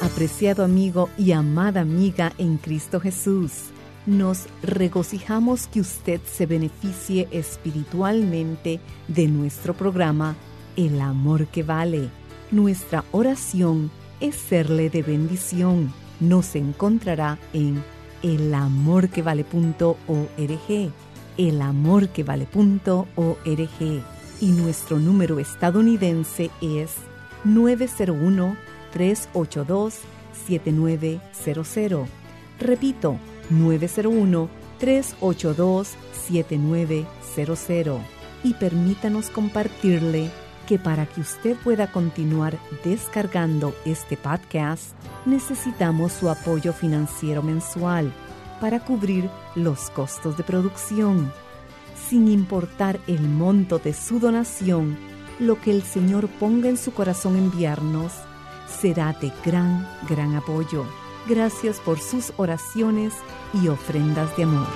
Apreciado amigo y amada amiga en Cristo Jesús, nos regocijamos que usted se beneficie espiritualmente de nuestro programa El Amor que Vale. Nuestra oración es serle de bendición. Nos encontrará en elamorquevale.org, elamorquevale.org y nuestro número estadounidense es 901 382-7900. Repito, 901-382-7900. Y permítanos compartirle que para que usted pueda continuar descargando este podcast, necesitamos su apoyo financiero mensual para cubrir los costos de producción. Sin importar el monto de su donación, lo que el Señor ponga en su corazón enviarnos, será de gran, gran apoyo. Gracias por sus oraciones y ofrendas de amor.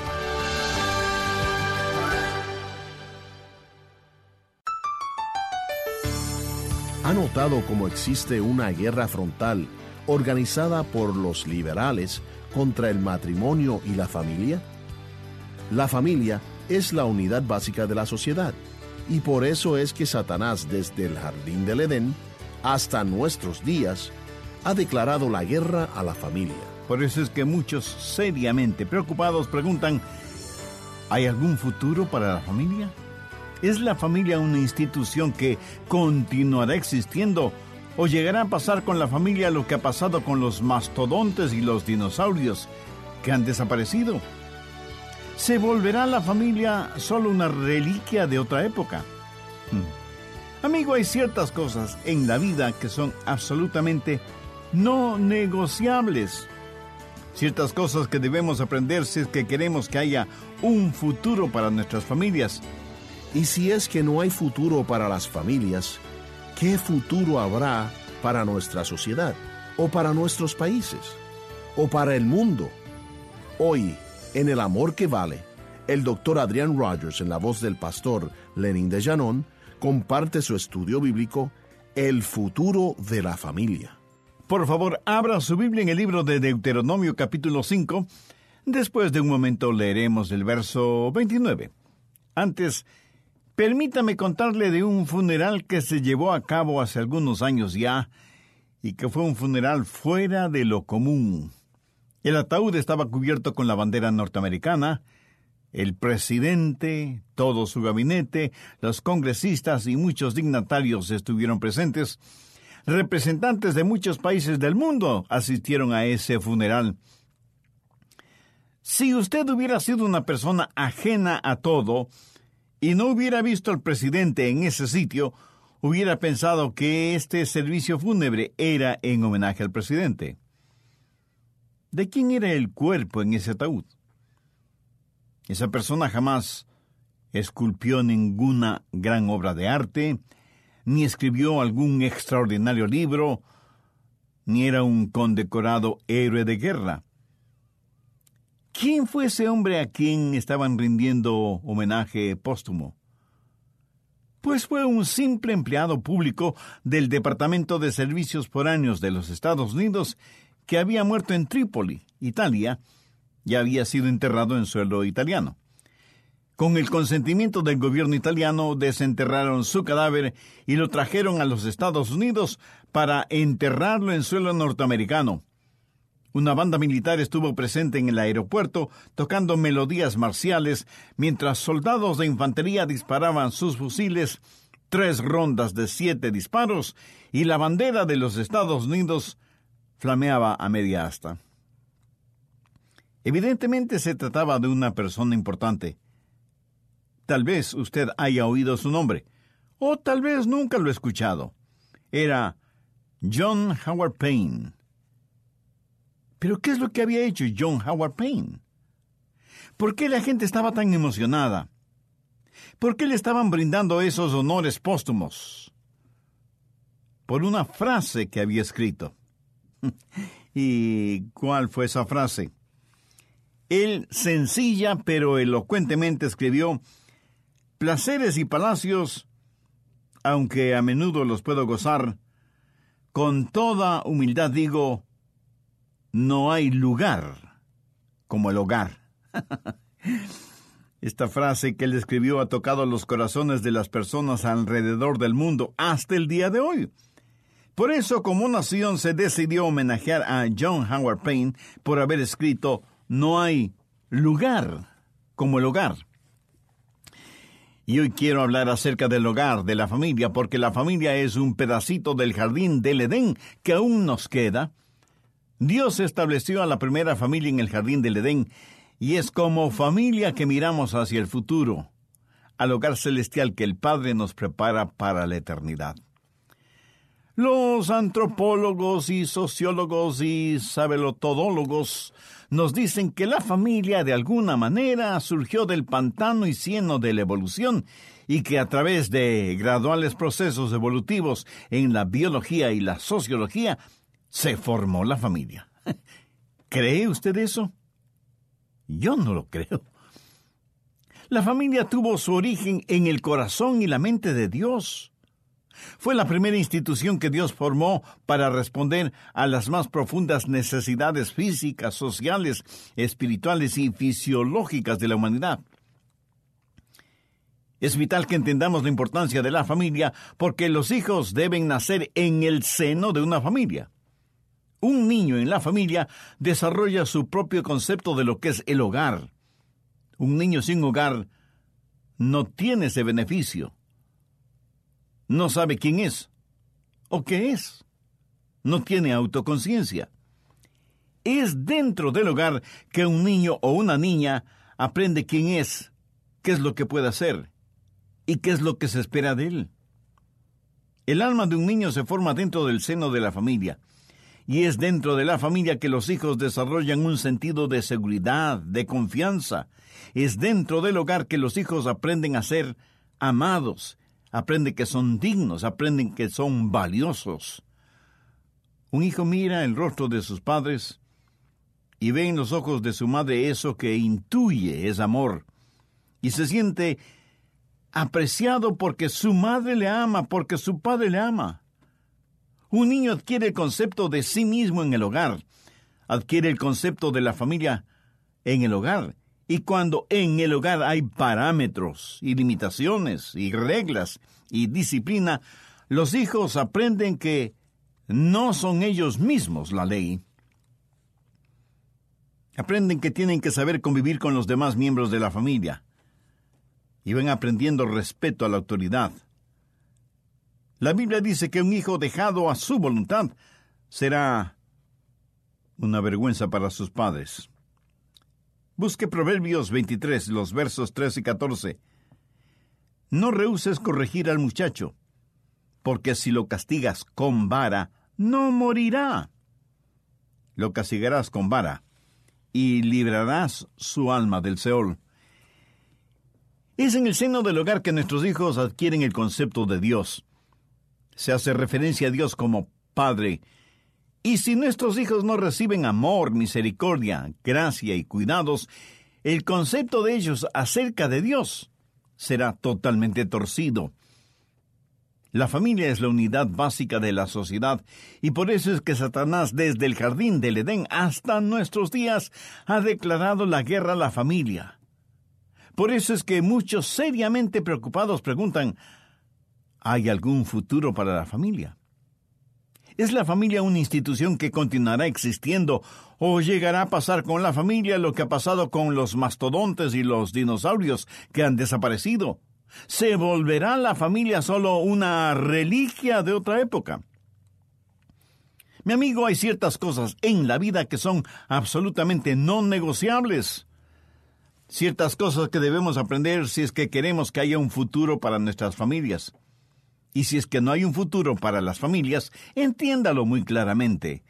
¿Ha notado cómo existe una guerra frontal organizada por los liberales contra el matrimonio y la familia? La familia es la unidad básica de la sociedad y por eso es que Satanás desde el jardín del Edén hasta nuestros días, ha declarado la guerra a la familia. Por eso es que muchos seriamente preocupados preguntan, ¿hay algún futuro para la familia? ¿Es la familia una institución que continuará existiendo o llegará a pasar con la familia lo que ha pasado con los mastodontes y los dinosaurios que han desaparecido? ¿Se volverá la familia solo una reliquia de otra época? Hmm. Amigo, hay ciertas cosas en la vida que son absolutamente no negociables. Ciertas cosas que debemos aprender si es que queremos que haya un futuro para nuestras familias. Y si es que no hay futuro para las familias, ¿qué futuro habrá para nuestra sociedad? ¿O para nuestros países? ¿O para el mundo? Hoy, en El Amor que Vale, el doctor Adrián Rogers, en la voz del pastor Lenin de Janón, comparte su estudio bíblico El futuro de la familia. Por favor, abra su Biblia en el libro de Deuteronomio capítulo 5. Después de un momento leeremos el verso 29. Antes, permítame contarle de un funeral que se llevó a cabo hace algunos años ya y que fue un funeral fuera de lo común. El ataúd estaba cubierto con la bandera norteamericana, el presidente, todo su gabinete, los congresistas y muchos dignatarios estuvieron presentes. Representantes de muchos países del mundo asistieron a ese funeral. Si usted hubiera sido una persona ajena a todo y no hubiera visto al presidente en ese sitio, hubiera pensado que este servicio fúnebre era en homenaje al presidente. ¿De quién era el cuerpo en ese ataúd? Esa persona jamás esculpió ninguna gran obra de arte, ni escribió algún extraordinario libro, ni era un condecorado héroe de guerra. ¿Quién fue ese hombre a quien estaban rindiendo homenaje póstumo? Pues fue un simple empleado público del Departamento de Servicios Foráneos de los Estados Unidos que había muerto en Trípoli, Italia, ya había sido enterrado en suelo italiano. Con el consentimiento del gobierno italiano, desenterraron su cadáver y lo trajeron a los Estados Unidos para enterrarlo en suelo norteamericano. Una banda militar estuvo presente en el aeropuerto tocando melodías marciales mientras soldados de infantería disparaban sus fusiles, tres rondas de siete disparos y la bandera de los Estados Unidos flameaba a media asta. Evidentemente se trataba de una persona importante. Tal vez usted haya oído su nombre, o tal vez nunca lo ha escuchado. Era John Howard Payne. Pero ¿qué es lo que había hecho John Howard Payne? ¿Por qué la gente estaba tan emocionada? ¿Por qué le estaban brindando esos honores póstumos? Por una frase que había escrito. ¿Y cuál fue esa frase? Él sencilla pero elocuentemente escribió placeres y palacios, aunque a menudo los puedo gozar, con toda humildad digo, no hay lugar como el hogar. Esta frase que él escribió ha tocado los corazones de las personas alrededor del mundo hasta el día de hoy. Por eso, como nación, se decidió homenajear a John Howard Payne por haber escrito No hay lugar como el hogar. Y hoy quiero hablar acerca del hogar, de la familia, porque la familia es un pedacito del jardín del Edén que aún nos queda. Dios estableció a la primera familia en el jardín del Edén y es como familia que miramos hacia el futuro, al hogar celestial que el Padre nos prepara para la eternidad. Los antropólogos y sociólogos y sabelotodólogos nos dicen que la familia de alguna manera surgió del pantano y cieno de la evolución y que a través de graduales procesos evolutivos en la biología y la sociología se formó la familia. ¿Cree usted eso? Yo no lo creo. La familia tuvo su origen en el corazón y la mente de Dios. Fue la primera institución que Dios formó para responder a las más profundas necesidades físicas, sociales, espirituales y fisiológicas de la humanidad. Es vital que entendamos la importancia de la familia porque los hijos deben nacer en el seno de una familia. Un niño en la familia desarrolla su propio concepto de lo que es el hogar. Un niño sin hogar no tiene ese beneficio no sabe quién es o qué es. No tiene autoconciencia. Es dentro del hogar que un niño o una niña aprende quién es, qué es lo que puede hacer y qué es lo que se espera de él. El alma de un niño se forma dentro del seno de la familia, y es dentro de la familia que los hijos desarrollan un sentido de seguridad, de confianza. Es dentro del hogar que los hijos aprenden a ser amados aprende que son dignos, aprenden que son valiosos. Un hijo mira el rostro de sus padres y ve en los ojos de su madre eso que intuye es amor y se siente apreciado porque su madre le ama, porque su padre le ama. Un niño adquiere el concepto de sí mismo en el hogar, adquiere el concepto de la familia en el hogar y cuando en el hogar hay parámetros y limitaciones y reglas y disciplina, los hijos aprenden que no son ellos mismos la ley. Aprenden que tienen que saber convivir con los demás miembros de la familia. Y van aprendiendo respeto a la autoridad. La Biblia dice que un hijo dejado a su voluntad será una vergüenza para sus padres. Busque Proverbios 23, los versos 3 y 14. No rehuses corregir al muchacho, porque si lo castigas con vara, no morirá. Lo castigarás con vara, y librarás su alma del Seol. Es en el seno del hogar que nuestros hijos adquieren el concepto de Dios. Se hace referencia a Dios como Padre, y si nuestros hijos no reciben amor, misericordia, gracia y cuidados, el concepto de ellos acerca de Dios será totalmente torcido. La familia es la unidad básica de la sociedad y por eso es que Satanás desde el jardín del Edén hasta nuestros días ha declarado la guerra a la familia. Por eso es que muchos seriamente preocupados preguntan, ¿hay algún futuro para la familia? ¿Es la familia una institución que continuará existiendo o llegará a pasar con la familia lo que ha pasado con los mastodontes y los dinosaurios que han desaparecido? ¿Se volverá la familia solo una reliquia de otra época? Mi amigo, hay ciertas cosas en la vida que son absolutamente no negociables. Ciertas cosas que debemos aprender si es que queremos que haya un futuro para nuestras familias. Y si es que no hay un futuro para las familias, entiéndalo muy claramente.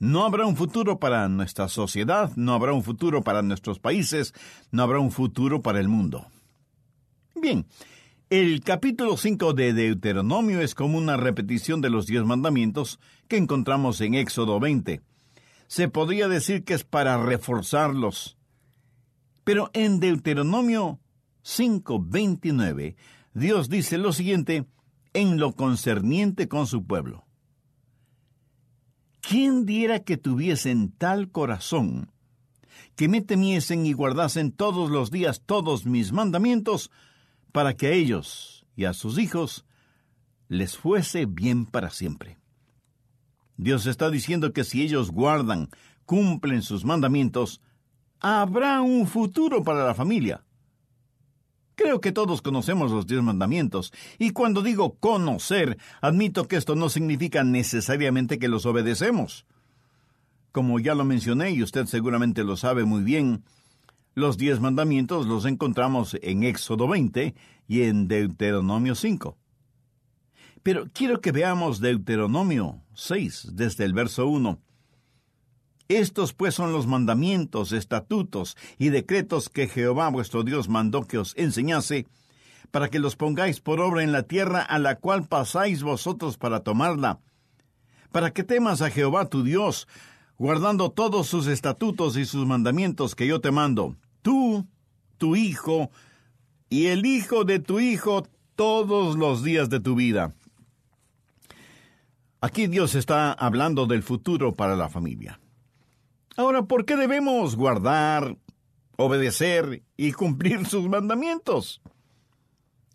No habrá un futuro para nuestra sociedad, no habrá un futuro para nuestros países, no habrá un futuro para el mundo. Bien, el capítulo 5 de Deuteronomio es como una repetición de los diez mandamientos que encontramos en Éxodo 20. Se podría decir que es para reforzarlos. Pero en Deuteronomio 5:29, Dios dice lo siguiente en lo concerniente con su pueblo. ¿Quién diera que tuviesen tal corazón, que me temiesen y guardasen todos los días todos mis mandamientos, para que a ellos y a sus hijos les fuese bien para siempre? Dios está diciendo que si ellos guardan, cumplen sus mandamientos, habrá un futuro para la familia. Creo que todos conocemos los diez mandamientos, y cuando digo conocer, admito que esto no significa necesariamente que los obedecemos. Como ya lo mencioné, y usted seguramente lo sabe muy bien, los diez mandamientos los encontramos en Éxodo 20 y en Deuteronomio 5. Pero quiero que veamos Deuteronomio 6 desde el verso 1 estos pues son los mandamientos, estatutos y decretos que Jehová vuestro Dios mandó que os enseñase, para que los pongáis por obra en la tierra a la cual pasáis vosotros para tomarla, para que temas a Jehová tu Dios, guardando todos sus estatutos y sus mandamientos que yo te mando, tú, tu hijo, y el hijo de tu hijo todos los días de tu vida. Aquí Dios está hablando del futuro para la familia. Ahora, ¿por qué debemos guardar, obedecer y cumplir sus mandamientos?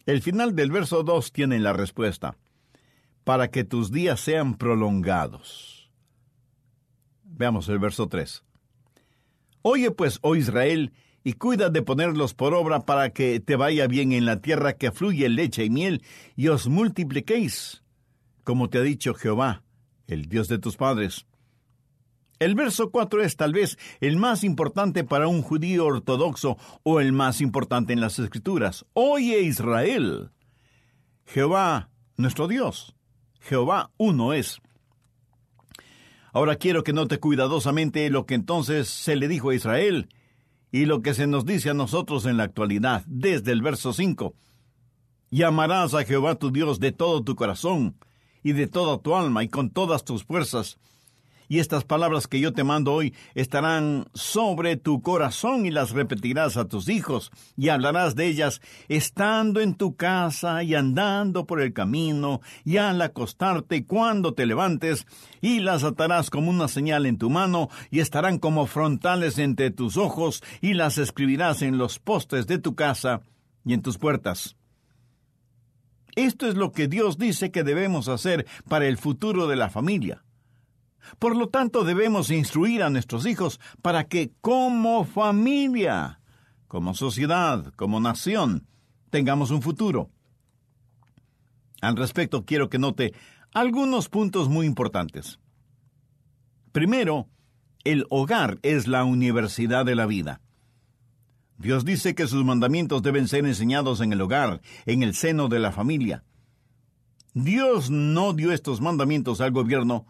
El final del verso 2 tiene la respuesta. Para que tus días sean prolongados. Veamos el verso 3. Oye pues, oh Israel, y cuida de ponerlos por obra para que te vaya bien en la tierra que fluye leche y miel, y os multipliquéis, como te ha dicho Jehová, el Dios de tus padres. El verso 4 es tal vez el más importante para un judío ortodoxo o el más importante en las escrituras. Oye Israel, Jehová, nuestro Dios, Jehová uno es. Ahora quiero que note cuidadosamente lo que entonces se le dijo a Israel y lo que se nos dice a nosotros en la actualidad, desde el verso 5. Llamarás a Jehová tu Dios de todo tu corazón y de toda tu alma y con todas tus fuerzas y estas palabras que yo te mando hoy estarán sobre tu corazón y las repetirás a tus hijos y hablarás de ellas estando en tu casa y andando por el camino y al acostarte cuando te levantes y las atarás como una señal en tu mano y estarán como frontales entre tus ojos y las escribirás en los postes de tu casa y en tus puertas. Esto es lo que Dios dice que debemos hacer para el futuro de la familia. Por lo tanto, debemos instruir a nuestros hijos para que como familia, como sociedad, como nación, tengamos un futuro. Al respecto, quiero que note algunos puntos muy importantes. Primero, el hogar es la universidad de la vida. Dios dice que sus mandamientos deben ser enseñados en el hogar, en el seno de la familia. Dios no dio estos mandamientos al gobierno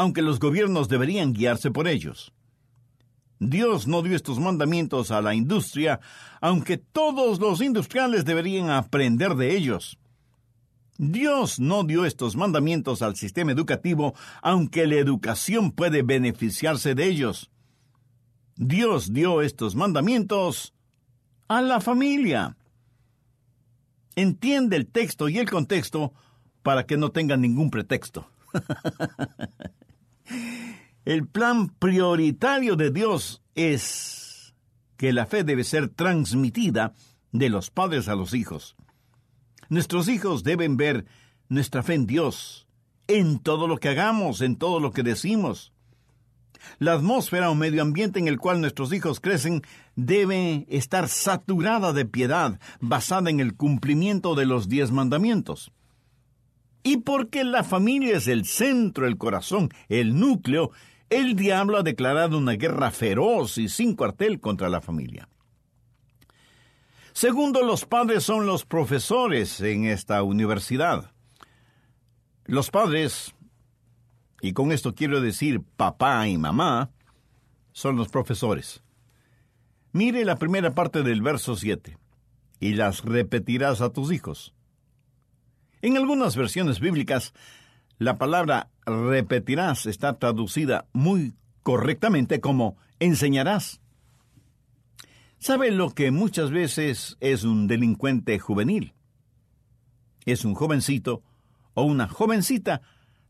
aunque los gobiernos deberían guiarse por ellos. Dios no dio estos mandamientos a la industria, aunque todos los industriales deberían aprender de ellos. Dios no dio estos mandamientos al sistema educativo, aunque la educación puede beneficiarse de ellos. Dios dio estos mandamientos a la familia. Entiende el texto y el contexto para que no tenga ningún pretexto. El plan prioritario de Dios es que la fe debe ser transmitida de los padres a los hijos. Nuestros hijos deben ver nuestra fe en Dios, en todo lo que hagamos, en todo lo que decimos. La atmósfera o medio ambiente en el cual nuestros hijos crecen debe estar saturada de piedad, basada en el cumplimiento de los diez mandamientos. Y porque la familia es el centro, el corazón, el núcleo, el diablo ha declarado una guerra feroz y sin cuartel contra la familia. Segundo, los padres son los profesores en esta universidad. Los padres, y con esto quiero decir papá y mamá, son los profesores. Mire la primera parte del verso 7, y las repetirás a tus hijos. En algunas versiones bíblicas, la palabra repetirás está traducida muy correctamente como enseñarás. ¿Sabe lo que muchas veces es un delincuente juvenil? Es un jovencito o una jovencita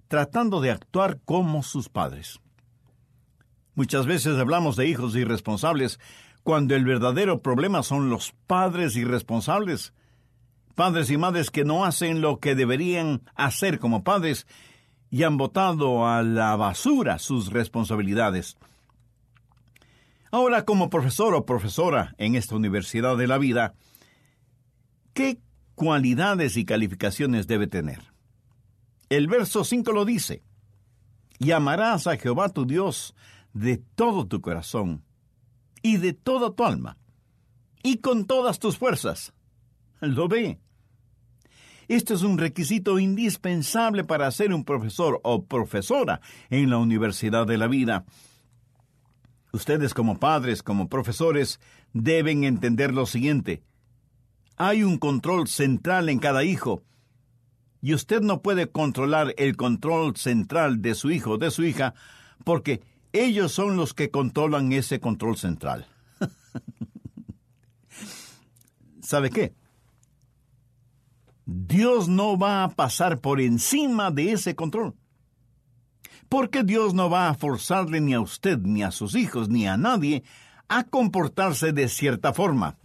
tratando de actuar como sus padres. Muchas veces hablamos de hijos irresponsables cuando el verdadero problema son los padres irresponsables. Padres y madres que no hacen lo que deberían hacer como padres y han botado a la basura sus responsabilidades. Ahora, como profesor o profesora en esta universidad de la vida, ¿qué cualidades y calificaciones debe tener? El verso 5 lo dice, y amarás a Jehová tu Dios de todo tu corazón y de toda tu alma y con todas tus fuerzas. Lo ve. Esto es un requisito indispensable para ser un profesor o profesora en la universidad de la vida. Ustedes como padres, como profesores, deben entender lo siguiente. Hay un control central en cada hijo, y usted no puede controlar el control central de su hijo o de su hija, porque ellos son los que controlan ese control central. ¿Sabe qué? Dios no va a pasar por encima de ese control porque Dios no va a forzarle ni a usted, ni a sus hijos, ni a nadie a comportarse de cierta forma.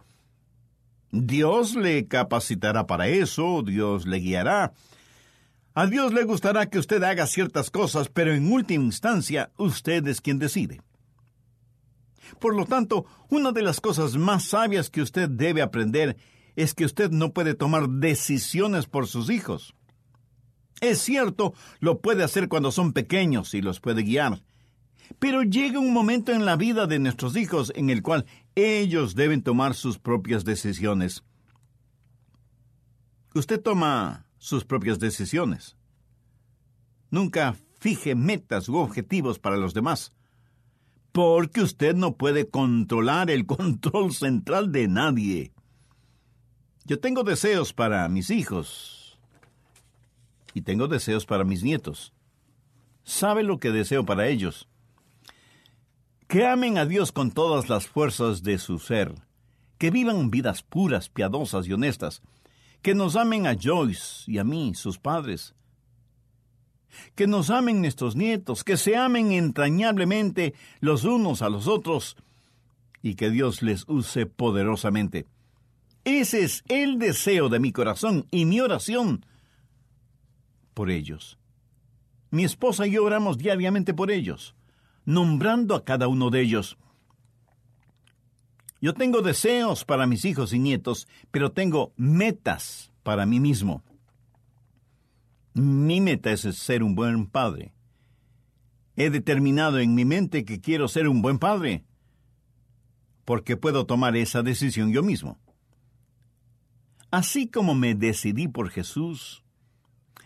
Dios le capacitará para eso, Dios le guiará. A Dios le gustará que usted haga ciertas cosas, pero en última instancia usted es quien decide. Por lo tanto, una de las cosas más sabias que usted debe aprender es que usted no puede tomar decisiones por sus hijos. Es cierto, lo puede hacer cuando son pequeños y los puede guiar. Pero llega un momento en la vida de nuestros hijos en el cual ellos deben tomar sus propias decisiones. Usted toma sus propias decisiones. Nunca fije metas u objetivos para los demás, porque usted no puede controlar el control central de nadie. Yo tengo deseos para mis hijos, y tengo deseos para mis nietos. ¿Sabe lo que deseo para ellos? Que amen a Dios con todas las fuerzas de su ser, que vivan vidas puras, piadosas y honestas, que nos amen a Joyce y a mí, sus padres, que nos amen nuestros nietos, que se amen entrañablemente los unos a los otros, y que Dios les use poderosamente. Ese es el deseo de mi corazón y mi oración por ellos. Mi esposa y yo oramos diariamente por ellos, nombrando a cada uno de ellos. Yo tengo deseos para mis hijos y nietos, pero tengo metas para mí mismo. Mi meta es ser un buen padre. He determinado en mi mente que quiero ser un buen padre, porque puedo tomar esa decisión yo mismo. Así como me decidí por Jesús,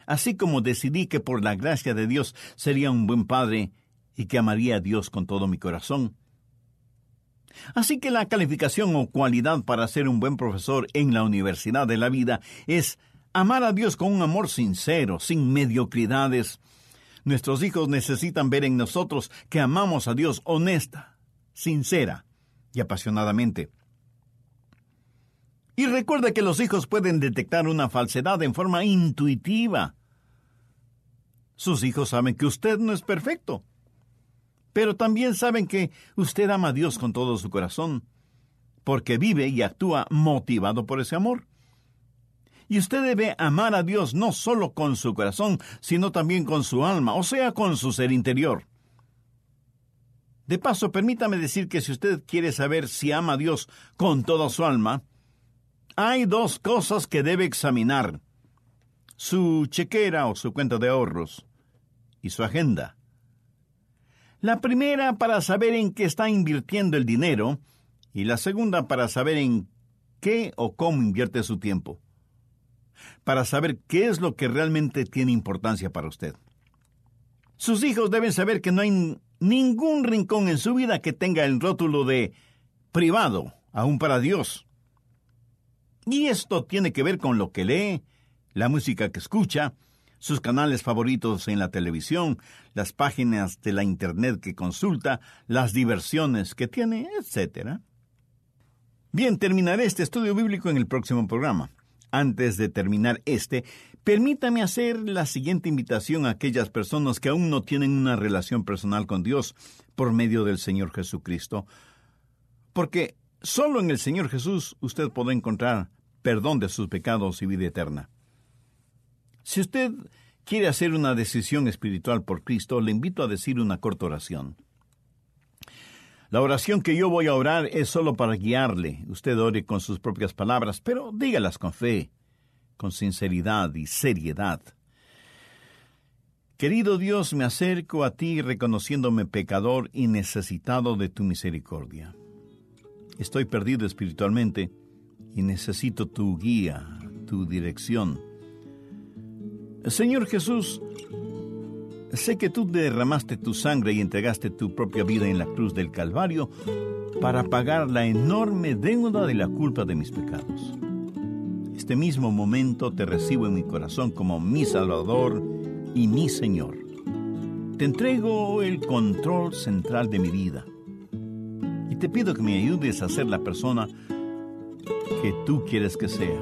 así como decidí que por la gracia de Dios sería un buen padre y que amaría a Dios con todo mi corazón. Así que la calificación o cualidad para ser un buen profesor en la universidad de la vida es amar a Dios con un amor sincero, sin mediocridades. Nuestros hijos necesitan ver en nosotros que amamos a Dios honesta, sincera y apasionadamente. Y recuerda que los hijos pueden detectar una falsedad en forma intuitiva. Sus hijos saben que usted no es perfecto, pero también saben que usted ama a Dios con todo su corazón. porque vive y actúa motivado por ese amor. Y usted debe amar a Dios no solo con su corazón, sino también con su alma, o sea, con su ser interior. De paso, permítame decir que si usted quiere saber si ama a Dios con toda su alma, hay dos cosas que debe examinar. Su chequera o su cuenta de ahorros y su agenda. La primera para saber en qué está invirtiendo el dinero y la segunda para saber en qué o cómo invierte su tiempo para saber qué es lo que realmente tiene importancia para usted. Sus hijos deben saber que no hay ningún rincón en su vida que tenga el rótulo de privado, aún para Dios. Y esto tiene que ver con lo que lee, la música que escucha, sus canales favoritos en la televisión, las páginas de la Internet que consulta, las diversiones que tiene, etc. Bien, terminaré este estudio bíblico en el próximo programa. Antes de terminar este, permítame hacer la siguiente invitación a aquellas personas que aún no tienen una relación personal con Dios por medio del Señor Jesucristo. Porque solo en el Señor Jesús usted podrá encontrar perdón de sus pecados y vida eterna. Si usted quiere hacer una decisión espiritual por Cristo, le invito a decir una corta oración. La oración que yo voy a orar es solo para guiarle. Usted ore con sus propias palabras, pero dígalas con fe, con sinceridad y seriedad. Querido Dios, me acerco a ti reconociéndome pecador y necesitado de tu misericordia. Estoy perdido espiritualmente y necesito tu guía, tu dirección. Señor Jesús, Sé que tú derramaste tu sangre y entregaste tu propia vida en la cruz del Calvario para pagar la enorme deuda de la culpa de mis pecados. Este mismo momento te recibo en mi corazón como mi Salvador y mi Señor. Te entrego el control central de mi vida y te pido que me ayudes a ser la persona que tú quieres que sea.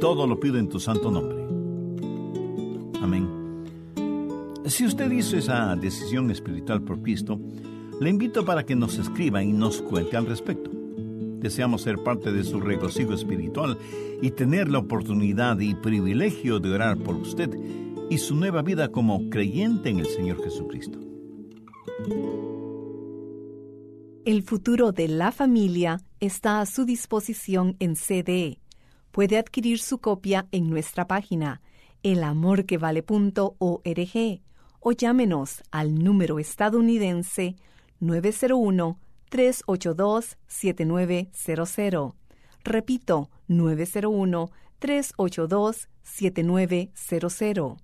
Todo lo pido en tu santo nombre. Amén. Si usted hizo esa decisión espiritual por Cristo, le invito para que nos escriba y nos cuente al respecto. Deseamos ser parte de su regocijo espiritual y tener la oportunidad y privilegio de orar por usted y su nueva vida como creyente en el Señor Jesucristo. El futuro de la familia está a su disposición en CDE. Puede adquirir su copia en nuestra página elamorquevale.org o llámenos al número estadounidense 901-382-7900. Repito, 901-382-7900.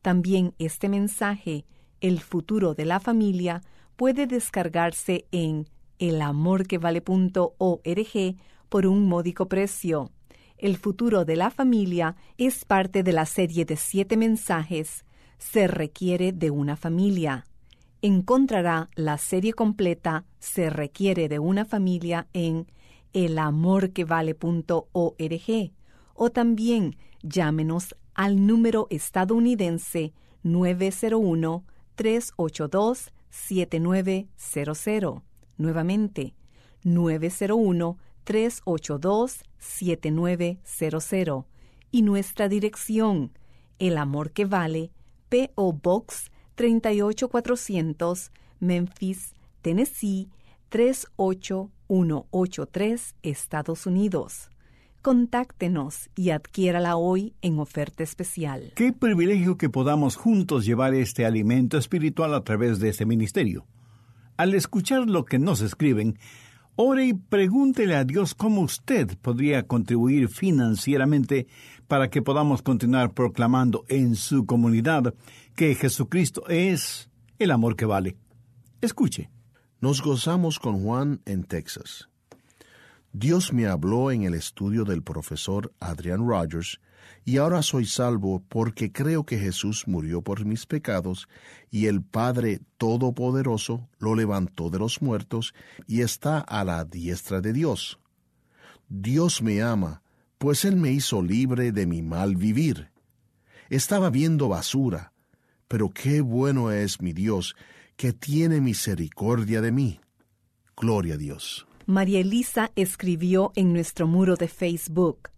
También este mensaje, El futuro de la familia, puede descargarse en elamorquevale.org por un módico precio. El futuro de la familia es parte de la serie de siete mensajes se requiere de una familia. Encontrará la serie completa Se requiere de una familia en elamorquevale.org o también llámenos al número estadounidense 901-382-7900. Nuevamente, 901-382-7900. Y nuestra dirección, El Amor que Vale, P.O. Box 38400, Memphis, Tennessee 38183, Estados Unidos. Contáctenos y adquiérala hoy en oferta especial. Qué privilegio que podamos juntos llevar este alimento espiritual a través de este ministerio. Al escuchar lo que nos escriben, Ore y pregúntele a Dios cómo usted podría contribuir financieramente para que podamos continuar proclamando en su comunidad que Jesucristo es el amor que vale. Escuche. Nos gozamos con Juan en Texas. Dios me habló en el estudio del profesor Adrian Rogers y ahora soy salvo porque creo que Jesús murió por mis pecados y el Padre Todopoderoso lo levantó de los muertos y está a la diestra de Dios. Dios me ama, pues Él me hizo libre de mi mal vivir. Estaba viendo basura, pero qué bueno es mi Dios, que tiene misericordia de mí. Gloria a Dios. María Elisa escribió en nuestro muro de Facebook,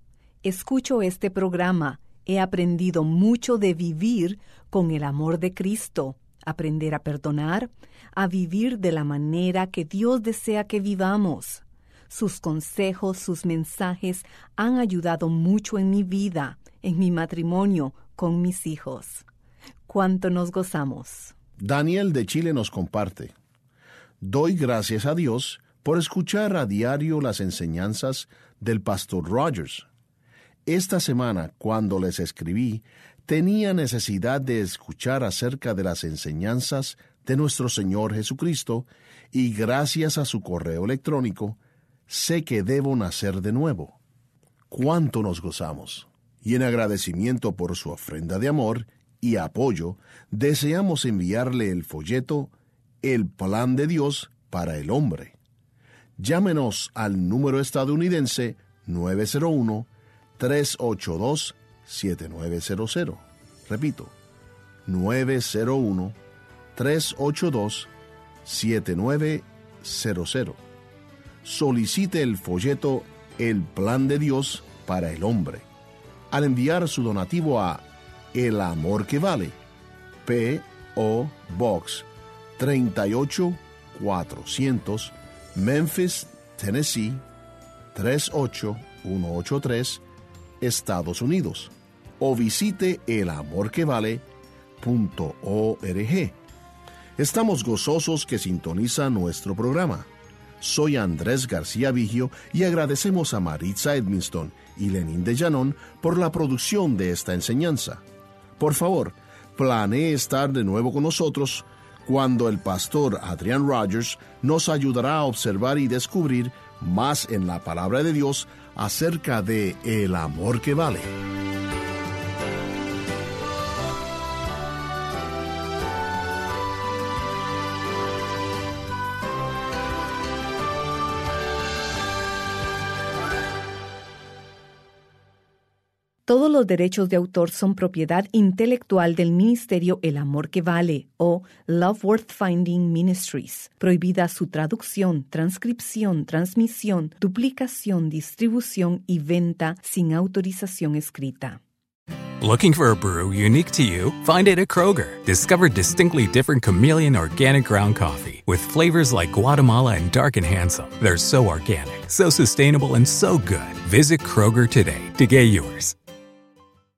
Escucho este programa, he aprendido mucho de vivir con el amor de Cristo, aprender a perdonar, a vivir de la manera que Dios desea que vivamos. Sus consejos, sus mensajes han ayudado mucho en mi vida, en mi matrimonio, con mis hijos. Cuánto nos gozamos. Daniel de Chile nos comparte. Doy gracias a Dios por escuchar a diario las enseñanzas del pastor Rogers. Esta semana, cuando les escribí, tenía necesidad de escuchar acerca de las enseñanzas de nuestro Señor Jesucristo y gracias a su correo electrónico, sé que debo nacer de nuevo. Cuánto nos gozamos. Y en agradecimiento por su ofrenda de amor y apoyo, deseamos enviarle el folleto El Plan de Dios para el Hombre. Llámenos al número estadounidense 901-382-7900. Repito, 901-382-7900. Solicite el folleto El Plan de Dios para el Hombre al enviar su donativo a El Amor que Vale, P.O. Box 38400, Memphis, Tennessee 38183, Estados Unidos, o visite elamorquevale.org. Estamos gozosos que sintoniza nuestro programa. Soy Andrés García Vigio y agradecemos a Maritza Edmiston y Lenín de Llanón por la producción de esta enseñanza. Por favor, planee estar de nuevo con nosotros cuando el pastor Adrian Rogers nos ayudará a observar y descubrir más en la palabra de Dios acerca de el amor que vale. Todos los derechos de autor son propiedad intelectual del Ministerio El Amor que Vale o Love Worth Finding Ministries. Prohibida su traducción, transcripción, transmisión, duplicación, distribución y venta sin autorización escrita. Looking for a brew unique to you? Find it at Kroger. Discover distinctly different chameleon organic ground coffee with flavors like Guatemala and Dark and Handsome. They're so organic, so sustainable, and so good. Visit Kroger today to get yours.